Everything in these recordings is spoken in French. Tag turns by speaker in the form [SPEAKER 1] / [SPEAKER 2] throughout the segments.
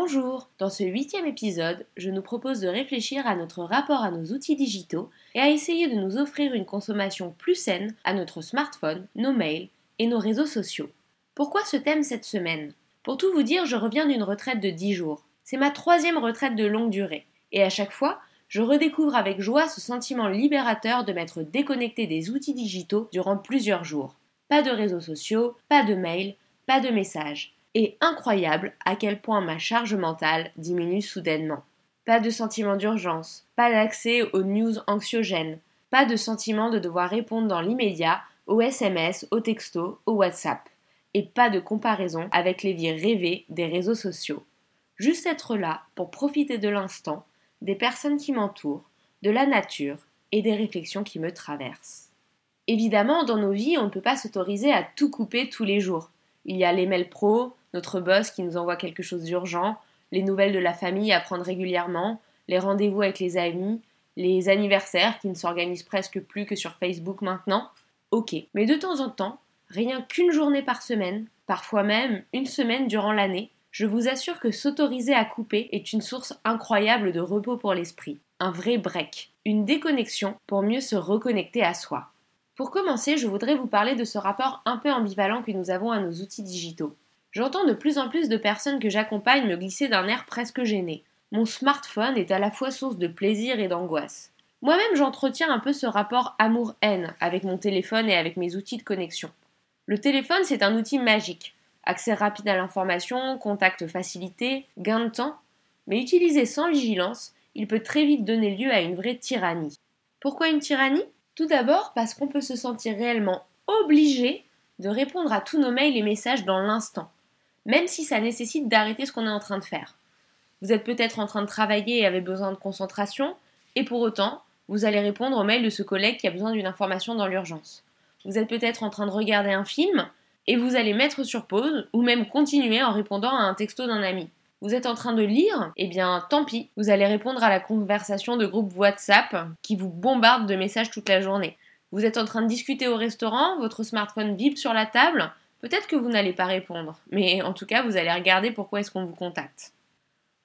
[SPEAKER 1] Bonjour, dans ce huitième épisode, je nous propose de réfléchir à notre rapport à nos outils digitaux et à essayer de nous offrir une consommation plus saine à notre smartphone, nos mails et nos réseaux sociaux. Pourquoi ce thème cette semaine? Pour tout vous dire, je reviens d'une retraite de 10 jours. C'est ma troisième retraite de longue durée. Et à chaque fois, je redécouvre avec joie ce sentiment libérateur de m'être déconnecté des outils digitaux durant plusieurs jours. Pas de réseaux sociaux, pas de mails, pas de messages et incroyable à quel point ma charge mentale diminue soudainement. Pas de sentiment d'urgence, pas d'accès aux news anxiogènes, pas de sentiment de devoir répondre dans l'immédiat aux SMS, aux textos, au WhatsApp, et pas de comparaison avec les vies rêvées des réseaux sociaux. Juste être là pour profiter de l'instant, des personnes qui m'entourent, de la nature et des réflexions qui me traversent. Évidemment, dans nos vies, on ne peut pas s'autoriser à tout couper tous les jours. Il y a les mails pro, notre boss qui nous envoie quelque chose d'urgent, les nouvelles de la famille à prendre régulièrement, les rendez-vous avec les amis, les anniversaires qui ne s'organisent presque plus que sur Facebook maintenant. Ok, mais de temps en temps, rien qu'une journée par semaine, parfois même une semaine durant l'année, je vous assure que s'autoriser à couper est une source incroyable de repos pour l'esprit, un vrai break, une déconnexion pour mieux se reconnecter à soi. Pour commencer, je voudrais vous parler de ce rapport un peu ambivalent que nous avons à nos outils digitaux. J'entends de plus en plus de personnes que j'accompagne me glisser d'un air presque gêné. Mon smartphone est à la fois source de plaisir et d'angoisse. Moi-même, j'entretiens un peu ce rapport amour-haine avec mon téléphone et avec mes outils de connexion. Le téléphone, c'est un outil magique. Accès rapide à l'information, contact facilité, gain de temps. Mais utilisé sans vigilance, il peut très vite donner lieu à une vraie tyrannie. Pourquoi une tyrannie? Tout d'abord parce qu'on peut se sentir réellement obligé de répondre à tous nos mails et messages dans l'instant même si ça nécessite d'arrêter ce qu'on est en train de faire. Vous êtes peut-être en train de travailler et avez besoin de concentration, et pour autant, vous allez répondre au mail de ce collègue qui a besoin d'une information dans l'urgence. Vous êtes peut-être en train de regarder un film, et vous allez mettre sur pause, ou même continuer en répondant à un texto d'un ami. Vous êtes en train de lire, eh bien tant pis, vous allez répondre à la conversation de groupe WhatsApp qui vous bombarde de messages toute la journée. Vous êtes en train de discuter au restaurant, votre smartphone vibre sur la table, Peut-être que vous n'allez pas répondre, mais en tout cas, vous allez regarder pourquoi est-ce qu'on vous contacte.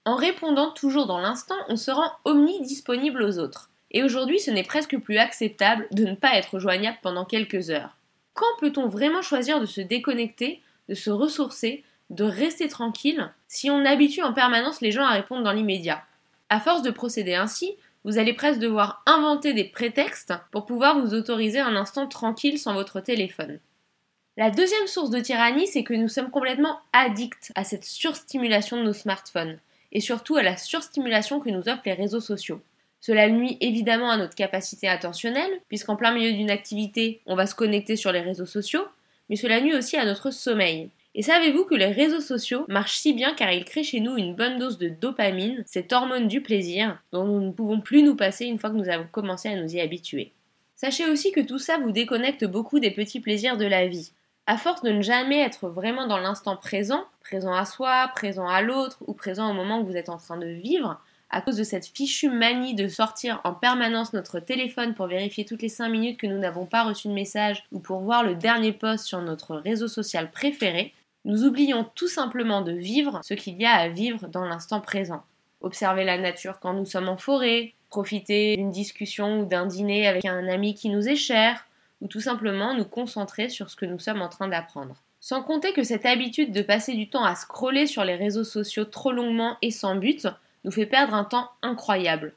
[SPEAKER 1] En répondant toujours dans l'instant, on se rend omnidisponible aux autres. Et aujourd'hui, ce n'est presque plus acceptable de ne pas être joignable pendant quelques heures. Quand peut-on vraiment choisir de se déconnecter, de se ressourcer, de rester tranquille, si on habitue en permanence les gens à répondre dans l'immédiat? À force de procéder ainsi, vous allez presque devoir inventer des prétextes pour pouvoir vous autoriser un instant tranquille sans votre téléphone. La deuxième source de tyrannie, c'est que nous sommes complètement addicts à cette surstimulation de nos smartphones, et surtout à la surstimulation que nous offrent les réseaux sociaux. Cela nuit évidemment à notre capacité attentionnelle, puisqu'en plein milieu d'une activité, on va se connecter sur les réseaux sociaux, mais cela nuit aussi à notre sommeil. Et savez-vous que les réseaux sociaux marchent si bien car ils créent chez nous une bonne dose de dopamine, cette hormone du plaisir, dont nous ne pouvons plus nous passer une fois que nous avons commencé à nous y habituer. Sachez aussi que tout ça vous déconnecte beaucoup des petits plaisirs de la vie. À force de ne jamais être vraiment dans l'instant présent, présent à soi, présent à l'autre ou présent au moment que vous êtes en train de vivre, à cause de cette fichue manie de sortir en permanence notre téléphone pour vérifier toutes les 5 minutes que nous n'avons pas reçu de message ou pour voir le dernier post sur notre réseau social préféré, nous oublions tout simplement de vivre ce qu'il y a à vivre dans l'instant présent. Observer la nature quand nous sommes en forêt, profiter d'une discussion ou d'un dîner avec un ami qui nous est cher, ou tout simplement nous concentrer sur ce que nous sommes en train d'apprendre. Sans compter que cette habitude de passer du temps à scroller sur les réseaux sociaux trop longuement et sans but nous fait perdre un temps incroyable.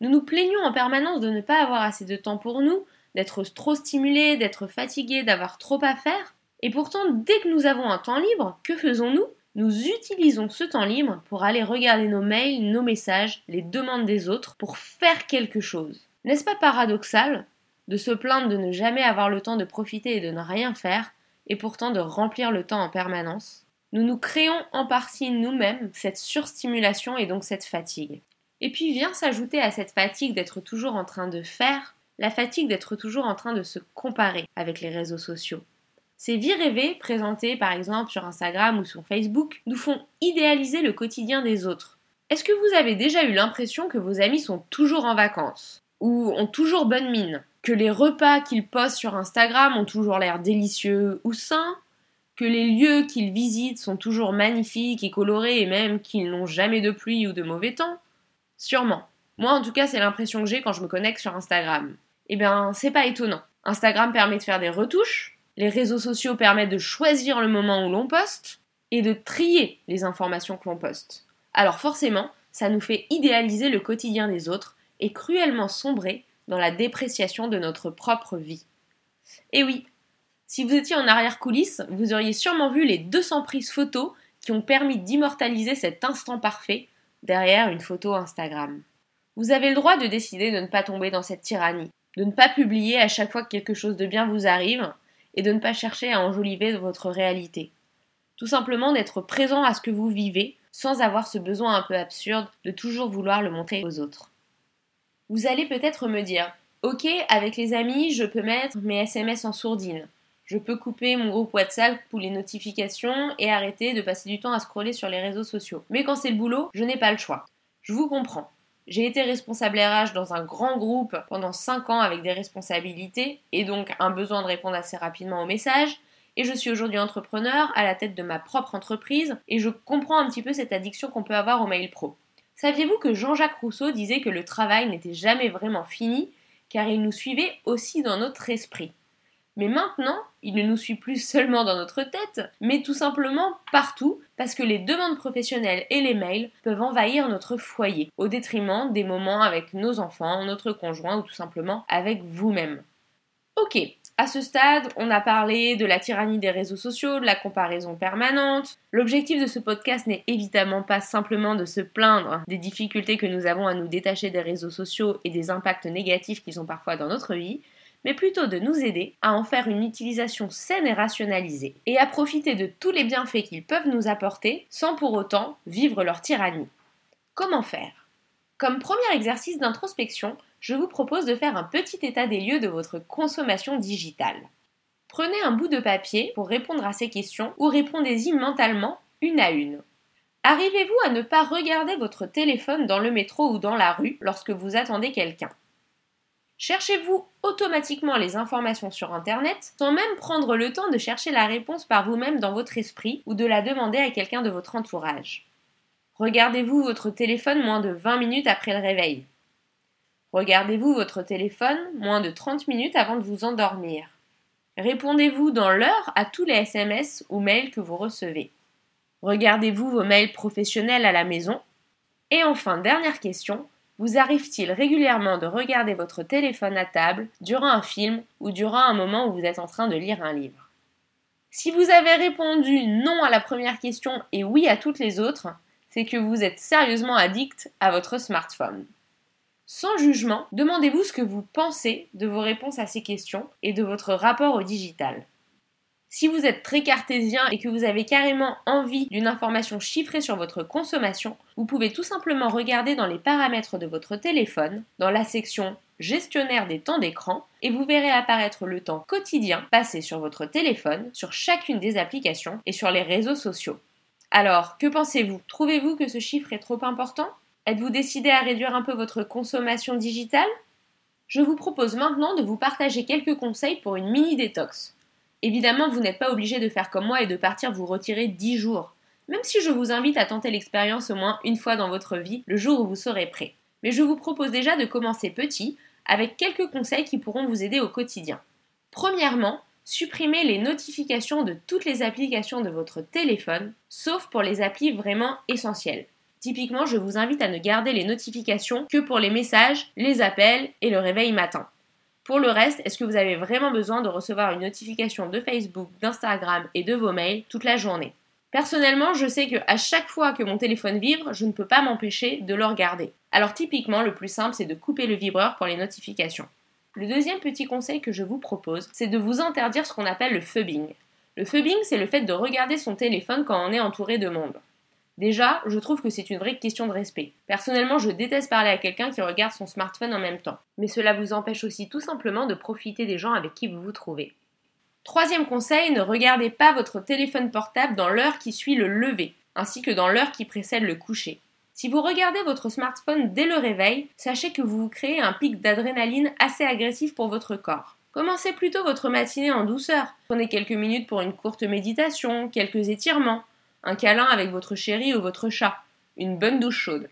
[SPEAKER 1] Nous nous plaignons en permanence de ne pas avoir assez de temps pour nous, d'être trop stimulés, d'être fatigués, d'avoir trop à faire. Et pourtant, dès que nous avons un temps libre, que faisons-nous? Nous utilisons ce temps libre pour aller regarder nos mails, nos messages, les demandes des autres, pour faire quelque chose. N'est-ce pas paradoxal? De se plaindre de ne jamais avoir le temps de profiter et de ne rien faire, et pourtant de remplir le temps en permanence, nous nous créons en partie nous-mêmes cette surstimulation et donc cette fatigue. Et puis vient s'ajouter à cette fatigue d'être toujours en train de faire la fatigue d'être toujours en train de se comparer avec les réseaux sociaux. Ces vies rêvées, présentées par exemple sur Instagram ou sur Facebook, nous font idéaliser le quotidien des autres. Est-ce que vous avez déjà eu l'impression que vos amis sont toujours en vacances Ou ont toujours bonne mine? Que les repas qu'ils postent sur Instagram ont toujours l'air délicieux ou sains que les lieux qu'ils visitent sont toujours magnifiques et colorés et même qu'ils n'ont jamais de pluie ou de mauvais temps Sûrement. Moi en tout cas c'est l'impression que j'ai quand je me connecte sur Instagram. Eh bien c'est pas étonnant. Instagram permet de faire des retouches, les réseaux sociaux permettent de choisir le moment où l'on poste et de trier les informations que l'on poste. Alors forcément, ça nous fait idéaliser le quotidien des autres et cruellement sombrer dans la dépréciation de notre propre vie. Et oui, si vous étiez en arrière-coulisses, vous auriez sûrement vu les 200 prises photos qui ont permis d'immortaliser cet instant parfait derrière une photo Instagram. Vous avez le droit de décider de ne pas tomber dans cette tyrannie, de ne pas publier à chaque fois que quelque chose de bien vous arrive, et de ne pas chercher à enjoliver votre réalité. Tout simplement d'être présent à ce que vous vivez, sans avoir ce besoin un peu absurde de toujours vouloir le montrer aux autres. Vous allez peut-être me dire, ok, avec les amis, je peux mettre mes SMS en sourdine. Je peux couper mon groupe WhatsApp pour les notifications et arrêter de passer du temps à scroller sur les réseaux sociaux. Mais quand c'est le boulot, je n'ai pas le choix. Je vous comprends. J'ai été responsable RH dans un grand groupe pendant 5 ans avec des responsabilités et donc un besoin de répondre assez rapidement aux messages. Et je suis aujourd'hui entrepreneur à la tête de ma propre entreprise et je comprends un petit peu cette addiction qu'on peut avoir au mail pro. Saviez-vous que Jean-Jacques Rousseau disait que le travail n'était jamais vraiment fini car il nous suivait aussi dans notre esprit? Mais maintenant, il ne nous suit plus seulement dans notre tête, mais tout simplement partout, parce que les demandes professionnelles et les mails peuvent envahir notre foyer, au détriment des moments avec nos enfants, notre conjoint ou tout simplement avec vous-même. Ok, à ce stade, on a parlé de la tyrannie des réseaux sociaux, de la comparaison permanente. L'objectif de ce podcast n'est évidemment pas simplement de se plaindre des difficultés que nous avons à nous détacher des réseaux sociaux et des impacts négatifs qu'ils ont parfois dans notre vie, mais plutôt de nous aider à en faire une utilisation saine et rationalisée, et à profiter de tous les bienfaits qu'ils peuvent nous apporter sans pour autant vivre leur tyrannie. Comment faire? Comme premier exercice d'introspection, je vous propose de faire un petit état des lieux de votre consommation digitale. Prenez un bout de papier pour répondre à ces questions ou répondez-y mentalement une à une. Arrivez-vous à ne pas regarder votre téléphone dans le métro ou dans la rue lorsque vous attendez quelqu'un? Cherchez-vous automatiquement les informations sur Internet sans même prendre le temps de chercher la réponse par vous-même dans votre esprit ou de la demander à quelqu'un de votre entourage. Regardez-vous votre téléphone moins de 20 minutes après le réveil. Regardez-vous votre téléphone moins de 30 minutes avant de vous endormir. Répondez-vous dans l'heure à tous les SMS ou mails que vous recevez. Regardez-vous vos mails professionnels à la maison. Et enfin, dernière question, vous arrive-t-il régulièrement de regarder votre téléphone à table durant un film ou durant un moment où vous êtes en train de lire un livre? Si vous avez répondu non à la première question et oui à toutes les autres, c'est que vous êtes sérieusement addict à votre smartphone. Sans jugement, demandez-vous ce que vous pensez de vos réponses à ces questions et de votre rapport au digital. Si vous êtes très cartésien et que vous avez carrément envie d'une information chiffrée sur votre consommation, vous pouvez tout simplement regarder dans les paramètres de votre téléphone, dans la section gestionnaire des temps d'écran, et vous verrez apparaître le temps quotidien passé sur votre téléphone, sur chacune des applications et sur les réseaux sociaux. Alors, que pensez-vous? Trouvez-vous que ce chiffre est trop important? Êtes-vous décidé à réduire un peu votre consommation digitale? Je vous propose maintenant de vous partager quelques conseils pour une mini détox. Évidemment, vous n'êtes pas obligé de faire comme moi et de partir vous retirer 10 jours, même si je vous invite à tenter l'expérience au moins une fois dans votre vie, le jour où vous serez prêt. Mais je vous propose déjà de commencer petit, avec quelques conseils qui pourront vous aider au quotidien. Premièrement, supprimez les notifications de toutes les applications de votre téléphone, sauf pour les applis vraiment essentielles. Typiquement, je vous invite à ne garder les notifications que pour les messages, les appels et le réveil matin. Pour le reste, est-ce que vous avez vraiment besoin de recevoir une notification de Facebook, d'Instagram et de vos mails toute la journée? Personnellement, je sais que à chaque fois que mon téléphone vibre, je ne peux pas m'empêcher de le regarder. Alors typiquement, le plus simple, c'est de couper le vibreur pour les notifications. Le deuxième petit conseil que je vous propose, c'est de vous interdire ce qu'on appelle le phubbing. Le phubbing, c'est le fait de regarder son téléphone quand on est entouré de monde. Déjà, je trouve que c'est une vraie question de respect. Personnellement, je déteste parler à quelqu'un qui regarde son smartphone en même temps. Mais cela vous empêche aussi tout simplement de profiter des gens avec qui vous vous trouvez. Troisième conseil, ne regardez pas votre téléphone portable dans l'heure qui suit le lever, ainsi que dans l'heure qui précède le coucher. Si vous regardez votre smartphone dès le réveil, sachez que vous vous créez un pic d'adrénaline assez agressif pour votre corps. Commencez plutôt votre matinée en douceur. Prenez quelques minutes pour une courte méditation, quelques étirements, un câlin avec votre chéri ou votre chat, une bonne douche chaude.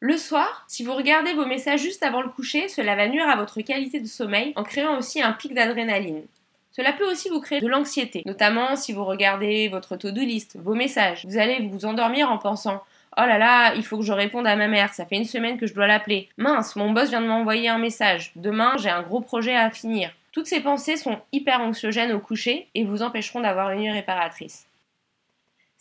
[SPEAKER 1] Le soir, si vous regardez vos messages juste avant le coucher, cela va nuire à votre qualité de sommeil en créant aussi un pic d'adrénaline. Cela peut aussi vous créer de l'anxiété, notamment si vous regardez votre to-do list, vos messages. Vous allez vous endormir en pensant Oh là là, il faut que je réponde à ma mère, ça fait une semaine que je dois l'appeler. Mince, mon boss vient de m'envoyer un message. Demain, j'ai un gros projet à finir. Toutes ces pensées sont hyper anxiogènes au coucher et vous empêcheront d'avoir une nuit réparatrice.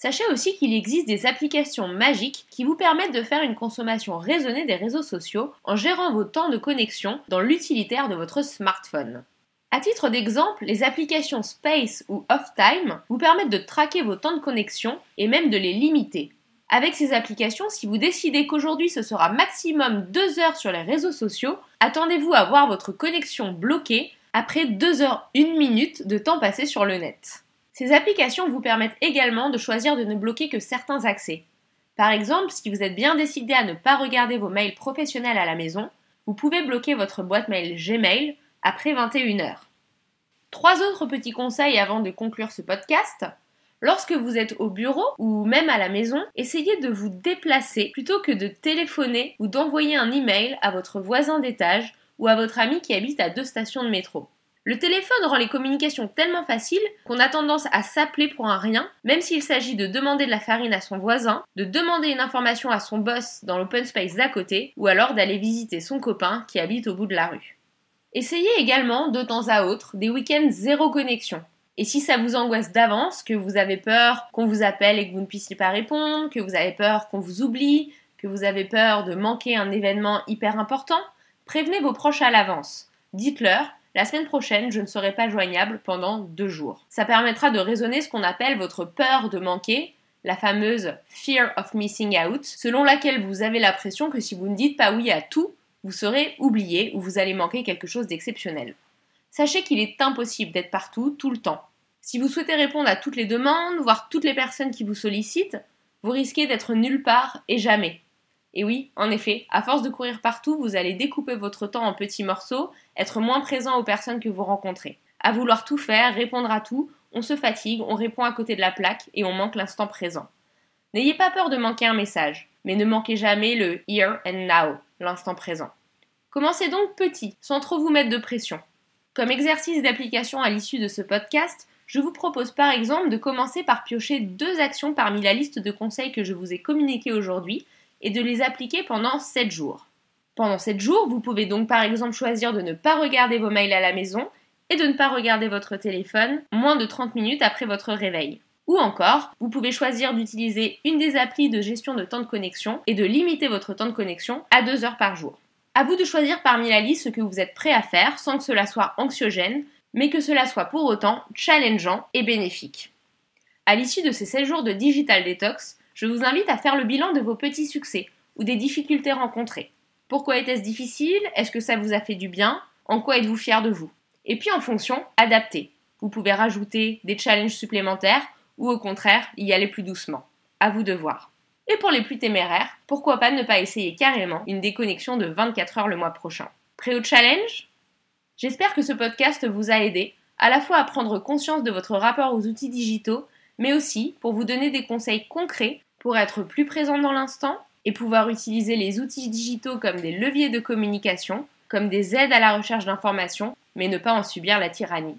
[SPEAKER 1] Sachez aussi qu'il existe des applications magiques qui vous permettent de faire une consommation raisonnée des réseaux sociaux en gérant vos temps de connexion dans l'utilitaire de votre smartphone. À titre d'exemple, les applications Space ou Off-Time vous permettent de traquer vos temps de connexion et même de les limiter. Avec ces applications, si vous décidez qu'aujourd'hui ce sera maximum 2 heures sur les réseaux sociaux, attendez-vous à voir votre connexion bloquée après 2 heures 1 minute de temps passé sur le net. Ces applications vous permettent également de choisir de ne bloquer que certains accès. Par exemple, si vous êtes bien décidé à ne pas regarder vos mails professionnels à la maison, vous pouvez bloquer votre boîte mail Gmail après 21h. Trois autres petits conseils avant de conclure ce podcast. Lorsque vous êtes au bureau ou même à la maison, essayez de vous déplacer plutôt que de téléphoner ou d'envoyer un email à votre voisin d'étage ou à votre ami qui habite à deux stations de métro. Le téléphone rend les communications tellement faciles qu'on a tendance à s'appeler pour un rien, même s'il s'agit de demander de la farine à son voisin, de demander une information à son boss dans l'open space d'à côté, ou alors d'aller visiter son copain qui habite au bout de la rue. Essayez également de temps à autre des week-ends zéro connexion. Et si ça vous angoisse d'avance, que vous avez peur qu'on vous appelle et que vous ne puissiez pas répondre, que vous avez peur qu'on vous oublie, que vous avez peur de manquer un événement hyper important, prévenez vos proches à l'avance. Dites-leur la semaine prochaine, je ne serai pas joignable pendant deux jours. Ça permettra de raisonner ce qu'on appelle votre peur de manquer, la fameuse fear of missing out, selon laquelle vous avez l'impression que si vous ne dites pas oui à tout, vous serez oublié ou vous allez manquer quelque chose d'exceptionnel. Sachez qu'il est impossible d'être partout tout le temps. Si vous souhaitez répondre à toutes les demandes, voir toutes les personnes qui vous sollicitent, vous risquez d'être nulle part et jamais. Et oui, en effet, à force de courir partout, vous allez découper votre temps en petits morceaux, être moins présent aux personnes que vous rencontrez. À vouloir tout faire, répondre à tout, on se fatigue, on répond à côté de la plaque et on manque l'instant présent. N'ayez pas peur de manquer un message, mais ne manquez jamais le here and now, l'instant présent. Commencez donc petit, sans trop vous mettre de pression. Comme exercice d'application à l'issue de ce podcast, je vous propose par exemple de commencer par piocher deux actions parmi la liste de conseils que je vous ai communiqués aujourd'hui et de les appliquer pendant 7 jours. Pendant 7 jours, vous pouvez donc par exemple choisir de ne pas regarder vos mails à la maison et de ne pas regarder votre téléphone moins de 30 minutes après votre réveil. Ou encore, vous pouvez choisir d'utiliser une des applis de gestion de temps de connexion et de limiter votre temps de connexion à 2 heures par jour. À vous de choisir parmi la liste ce que vous êtes prêt à faire sans que cela soit anxiogène, mais que cela soit pour autant challengeant et bénéfique. À l'issue de ces 7 jours de digital detox, je vous invite à faire le bilan de vos petits succès ou des difficultés rencontrées. Pourquoi était-ce difficile? Est-ce que ça vous a fait du bien? En quoi êtes-vous fier de vous? Et puis en fonction, adaptez. Vous pouvez rajouter des challenges supplémentaires ou au contraire y aller plus doucement. À vous de voir. Et pour les plus téméraires, pourquoi pas ne pas essayer carrément une déconnexion de 24 heures le mois prochain? Prêt au challenge? J'espère que ce podcast vous a aidé à la fois à prendre conscience de votre rapport aux outils digitaux, mais aussi pour vous donner des conseils concrets pour être plus présent dans l'instant et pouvoir utiliser les outils digitaux comme des leviers de communication, comme des aides à la recherche d'informations, mais ne pas en subir la tyrannie.